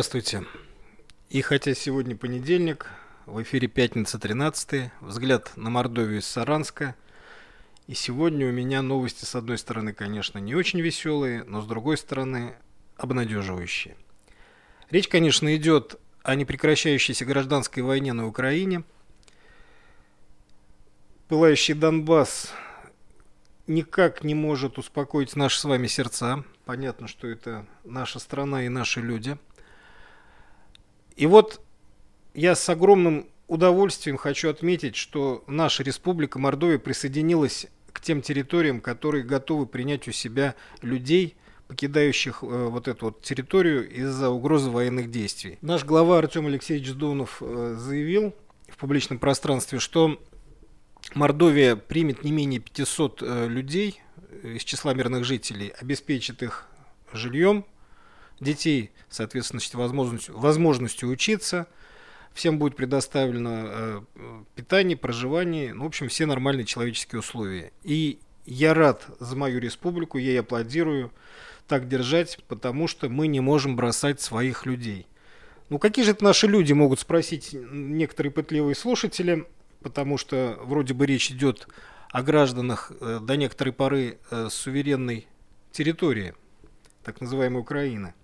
Здравствуйте. И хотя сегодня понедельник, в эфире пятница 13 взгляд на Мордовию из Саранска. И сегодня у меня новости, с одной стороны, конечно, не очень веселые, но с другой стороны, обнадеживающие. Речь, конечно, идет о непрекращающейся гражданской войне на Украине. Пылающий Донбасс никак не может успокоить наши с вами сердца. Понятно, что это наша страна и наши люди – и вот я с огромным удовольствием хочу отметить, что наша республика Мордовия присоединилась к тем территориям, которые готовы принять у себя людей, покидающих э, вот эту вот территорию из-за угрозы военных действий. Наш глава Артем Алексеевич Дунов э, заявил в публичном пространстве, что Мордовия примет не менее 500 э, людей из числа мирных жителей, обеспечит их жильем, детей, соответственно, возможностью, возможностью учиться, всем будет предоставлено э, питание, проживание, ну, в общем, все нормальные человеческие условия. И я рад за мою республику, я ей аплодирую так держать, потому что мы не можем бросать своих людей. Ну какие же это наши люди, могут спросить некоторые пытливые слушатели, потому что вроде бы речь идет о гражданах э, до некоторой поры э, суверенной территории, так называемой Украины.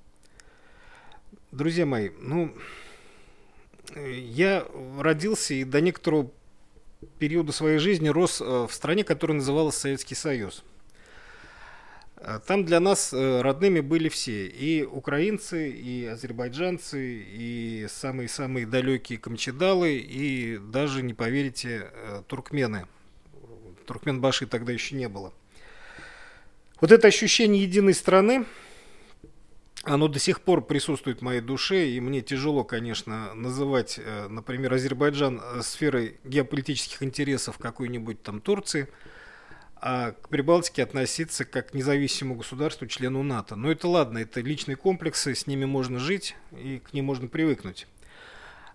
Друзья мои, ну, я родился и до некоторого периода своей жизни рос э, в стране, которая называлась Советский Союз. Э, там для нас э, родными были все. И украинцы, и азербайджанцы, и самые-самые далекие камчедалы, и даже, не поверите, туркмены. Туркменбаши тогда еще не было. Вот это ощущение единой страны, оно до сих пор присутствует в моей душе, и мне тяжело, конечно, называть, э, например, Азербайджан э, сферой геополитических интересов какой-нибудь там Турции, а к Прибалтике относиться как к независимому государству, члену НАТО. Но это ладно, это личные комплексы, с ними можно жить и к ним можно привыкнуть.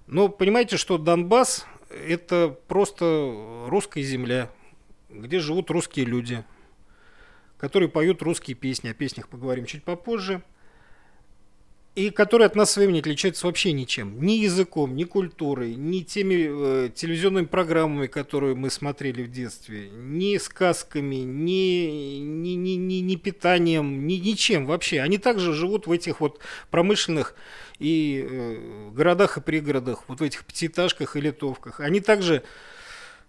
Но понимаете, что Донбасс – это просто русская земля, где живут русские люди, которые поют русские песни. О песнях поговорим чуть попозже – и которые от нас с вами не отличаются вообще ничем. Ни языком, ни культурой, ни теми э, телевизионными программами, которые мы смотрели в детстве, ни сказками, ни, ни, ни, ни, ни питанием, ни ничем вообще. Они также живут в этих вот промышленных и э, городах и пригородах, вот в этих пятиэтажках и литовках. Они также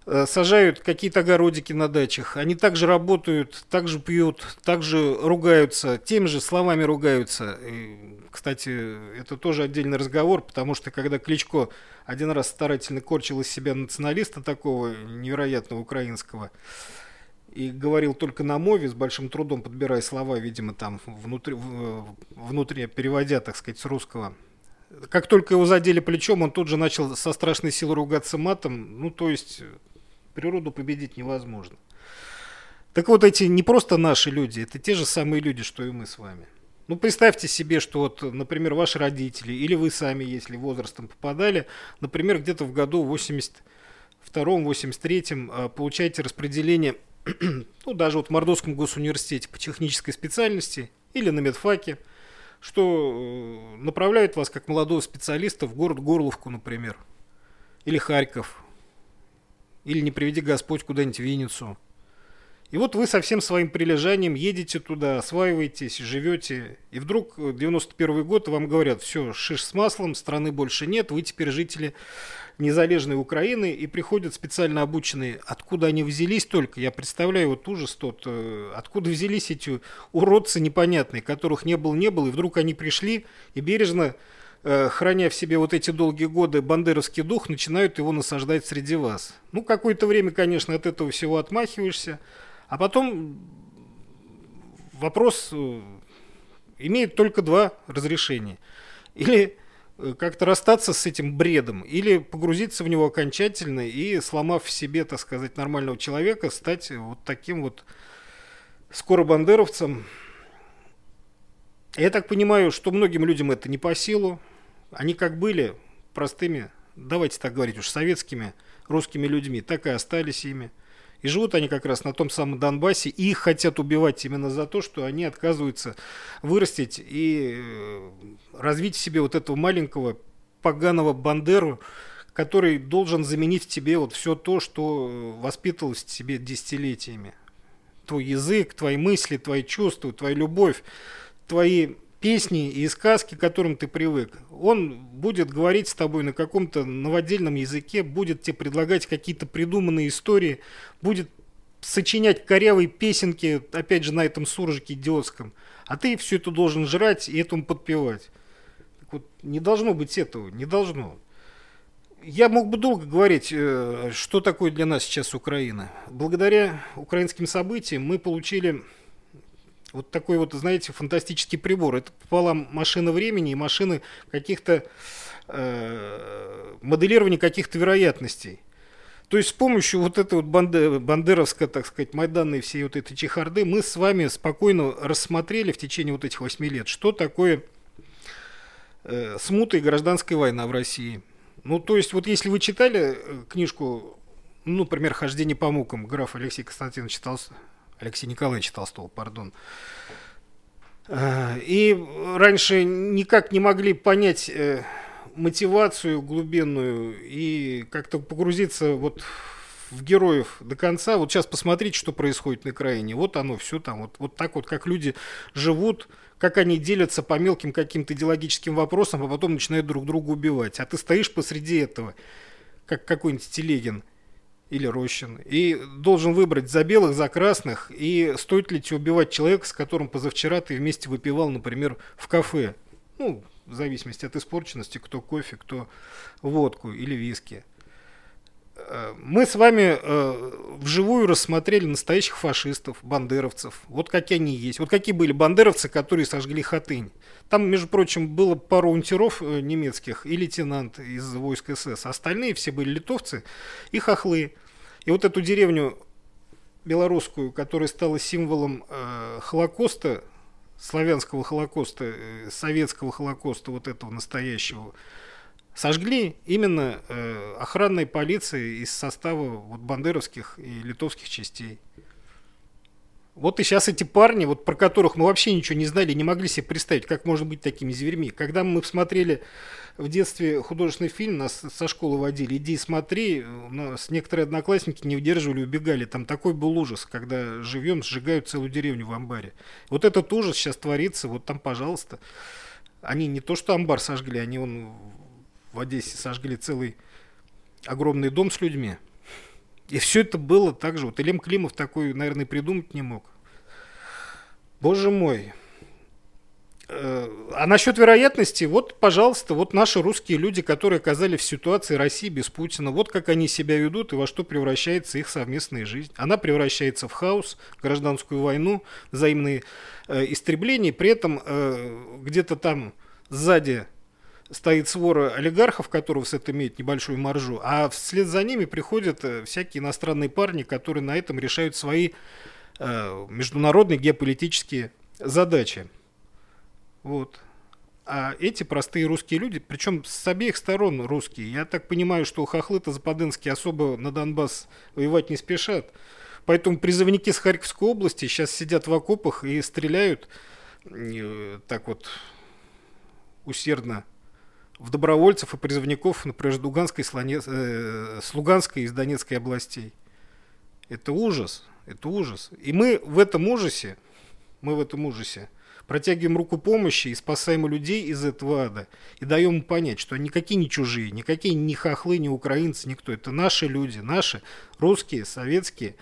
сажают какие-то огородики на дачах. Они также работают, также пьют, также ругаются, теми же словами ругаются. И, кстати, это тоже отдельный разговор, потому что когда Кличко один раз старательно корчил из себя националиста такого невероятного украинского, и говорил только на мове, с большим трудом подбирая слова, видимо, там внутри, внутри переводя, так сказать, с русского. Как только его задели плечом, он тут же начал со страшной силой ругаться матом. Ну, то есть, Природу победить невозможно. Так вот, эти не просто наши люди, это те же самые люди, что и мы с вами. Ну, представьте себе, что вот, например, ваши родители или вы сами, если возрастом попадали, например, где-то в году 82-83 а, получаете распределение, ну, даже вот в Мордовском госуниверситете по технической специальности или на медфаке, что э, направляют вас как молодого специалиста в город Горловку, например, или Харьков, или не приведи Господь куда-нибудь в Винницу. И вот вы со всем своим прилежанием едете туда, осваиваетесь, живете, и вдруг 91 год вам говорят, все, шиш с маслом, страны больше нет, вы теперь жители незалежной Украины, и приходят специально обученные, откуда они взялись только, я представляю вот ужас тот, э, откуда взялись эти уродцы непонятные, которых не было, не было, и вдруг они пришли и бережно Э, храня в себе вот эти долгие годы бандеровский дух, начинают его насаждать среди вас. Ну, какое-то время, конечно, от этого всего отмахиваешься, а потом вопрос э, имеет только два разрешения. Или э, как-то расстаться с этим бредом, или погрузиться в него окончательно и, сломав в себе, так сказать, нормального человека, стать вот таким вот скоро бандеровцем. Я так понимаю, что многим людям это не по силу, они как были простыми, давайте так говорить уж, советскими русскими людьми, так и остались ими. И живут они как раз на том самом Донбассе, и их хотят убивать именно за то, что они отказываются вырастить и э, развить в себе вот этого маленького поганого Бандеру, который должен заменить в тебе вот все то, что воспитывалось в тебе десятилетиями. Твой язык, твои мысли, твои чувства, твоя любовь, твои песни и сказки, к которым ты привык. Он будет говорить с тобой на каком-то новодельном языке, будет тебе предлагать какие-то придуманные истории, будет сочинять корявые песенки, опять же, на этом суржике идиотском. А ты все это должен жрать и этому подпевать. Так вот, не должно быть этого, не должно. Я мог бы долго говорить, э, что такое для нас сейчас Украина. Благодаря украинским событиям мы получили вот такой вот, знаете, фантастический прибор. Это пополам машина времени и машины каких-то э, моделирования каких-то вероятностей. То есть с помощью вот этой вот банде, бандеровской, так сказать, майданной всей вот этой чехарды мы с вами спокойно рассмотрели в течение вот этих восьми лет, что такое э, смута и гражданская война в России. Ну, то есть вот если вы читали э, книжку, ну, например, «Хождение по мукам» граф Алексей Константинович Алексей Николаевич Толстого, пардон. Э, и раньше никак не могли понять э, мотивацию глубинную и как-то погрузиться вот в героев до конца. Вот сейчас посмотрите, что происходит на Украине. Вот оно все там. Вот, вот так вот, как люди живут, как они делятся по мелким каким-то идеологическим вопросам, а потом начинают друг друга убивать. А ты стоишь посреди этого, как какой-нибудь Телегин или Рощин, и должен выбрать за белых, за красных, и стоит ли тебе убивать человека, с которым позавчера ты вместе выпивал, например, в кафе. Ну, в зависимости от испорченности, кто кофе, кто водку или виски. Э, мы с вами э, вживую рассмотрели настоящих фашистов, бандеровцев. Вот какие они есть. Вот какие были бандеровцы, которые сожгли Хатынь. Там, между прочим, было пару унтеров э, немецких и лейтенант из войск СС. Остальные все были литовцы и хохлы. И вот эту деревню белорусскую, которая стала символом э, Холокоста, славянского Холокоста, э, советского Холокоста, вот этого настоящего, сожгли именно э, охранной полиции из состава вот, бандеровских и литовских частей. Вот и сейчас эти парни, вот про которых мы вообще ничего не знали, не могли себе представить, как можно быть такими зверьми. Когда мы смотрели в детстве художественный фильм, нас со школы водили, иди смотри, нас некоторые одноклассники не удерживали, убегали. Там такой был ужас, когда живем, сжигают целую деревню в амбаре. Вот этот ужас сейчас творится, вот там, пожалуйста. Они не то что амбар сожгли, они он в Одессе сожгли целый огромный дом с людьми. И все это было так же. Вот Илем Климов такой, наверное, придумать не мог. Боже мой. Э, а насчет вероятности, вот, пожалуйста, вот наши русские люди, которые оказались в ситуации России без Путина, вот как они себя ведут и во что превращается их совместная жизнь. Она превращается в хаос, гражданскую войну, взаимные э, истребления, при этом э, где-то там сзади стоит свора олигархов, которые с этого имеют небольшую маржу, а вслед за ними приходят э, всякие иностранные парни, которые на этом решают свои э, международные геополитические задачи. Вот. А эти простые русские люди, причем с обеих сторон русские, я так понимаю, что хохлы-то западенские особо на Донбасс воевать не спешат. Поэтому призывники с Харьковской области сейчас сидят в окопах и стреляют э, так вот усердно в добровольцев и призывников, например, с Луганской, э, с Луганской и из Донецкой областей. Это ужас, это ужас. И мы в этом ужасе, мы в этом ужасе протягиваем руку помощи и спасаем людей из этого ада. И даем им понять, что они никакие не чужие, никакие не хохлы, не украинцы, никто. Это наши люди, наши русские, советские,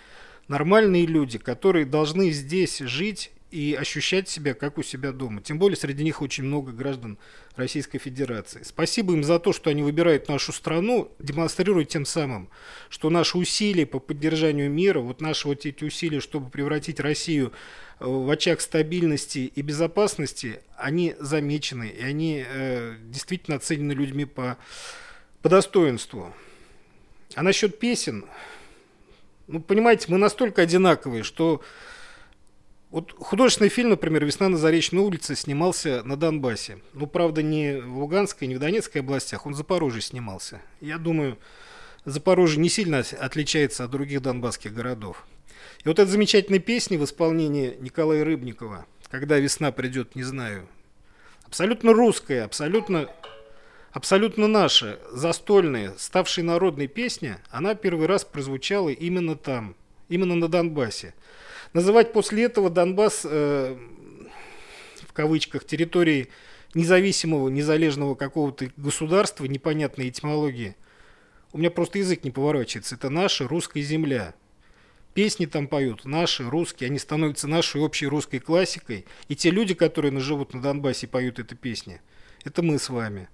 нормальные люди, которые должны здесь жить и ощущать себя как у себя дома. Тем более среди них очень много граждан Российской Федерации. Спасибо им за то, что они выбирают нашу страну, демонстрируя тем самым, что наши усилия по поддержанию мира, вот наши вот эти усилия, чтобы превратить Россию э, в очаг стабильности и безопасности, они замечены, и они э, действительно оценены людьми по, по достоинству. А насчет песен, ну, понимаете, мы настолько одинаковые, что вот художественный фильм, например, «Весна на Заречной улице» снимался на Донбассе. Ну, правда, не в Луганской, не в Донецкой областях, он в Запорожье снимался. Я думаю, Запорожье не сильно отличается от других донбасских городов. И вот эта замечательная песня в исполнении Николая Рыбникова «Когда весна придет, не знаю», абсолютно русская, абсолютно, абсолютно наша, застольная, ставшая народной песня, она первый раз прозвучала именно там, именно на Донбассе. Называть после этого Донбасс, э, в кавычках, территорией независимого, незалежного какого-то государства, непонятной этимологии, у меня просто язык не поворачивается. Это наша русская земля. Песни там поют наши, русские, они становятся нашей общей русской классикой. И те люди, которые живут на Донбассе и поют эти песни, это мы с вами.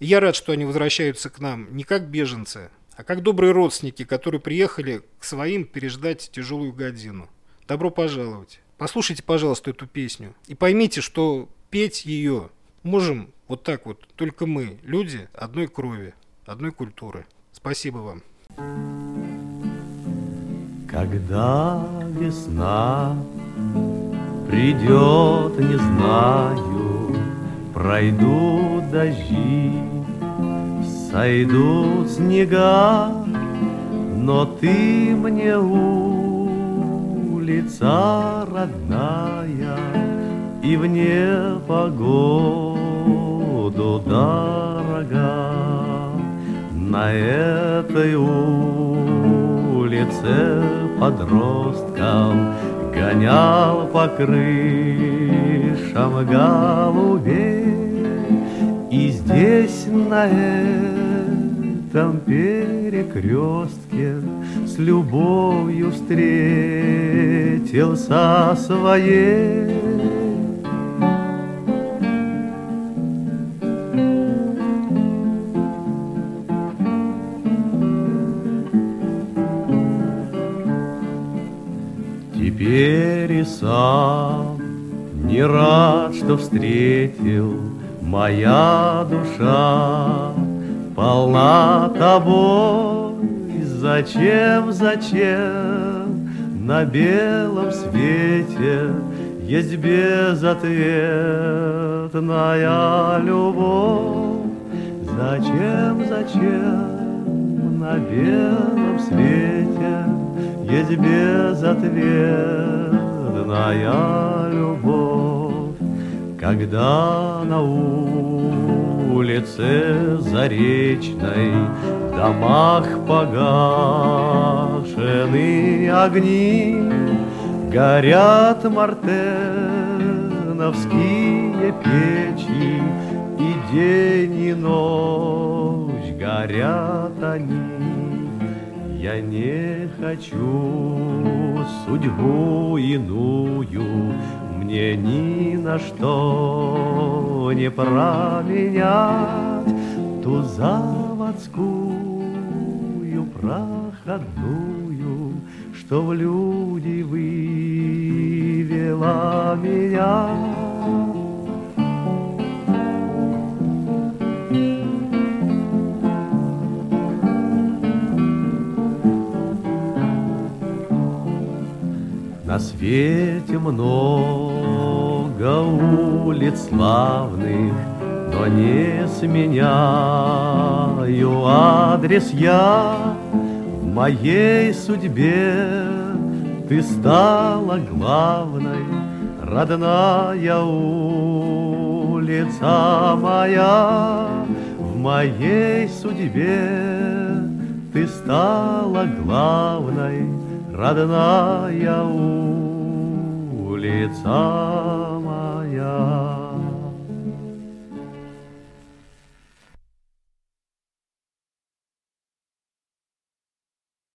Я рад, что они возвращаются к нам не как беженцы, а как добрые родственники, которые приехали к своим переждать тяжелую годину. Добро пожаловать. Послушайте, пожалуйста, эту песню. И поймите, что петь ее можем вот так вот, только мы, люди одной крови, одной культуры. Спасибо вам. Когда весна придет, не знаю, Пройдут дожди, сойдут снега, Но ты мне улица родная, И в непогоду дорога. На этой улице подросткам Гонял по крышам голубей И здесь на этом перекрестке С любовью встретился своей. Теперь и сам не рад, что встретил Моя душа полна тобой. Зачем, зачем на белом свете Есть безответная любовь? Зачем, зачем на белом свете есть безответная любовь, Когда на улице Заречной В домах погашены огни, Горят мартеновские печи, И день и ночь горят они. Я не хочу судьбу иную Мне ни на что не променять Ту заводскую проходную Что в люди вывела меня. На свете много улиц славных, Но не сменяю адрес я. В моей судьбе ты стала главной, Родная улица моя. В моей судьбе ты стала главной, родная улица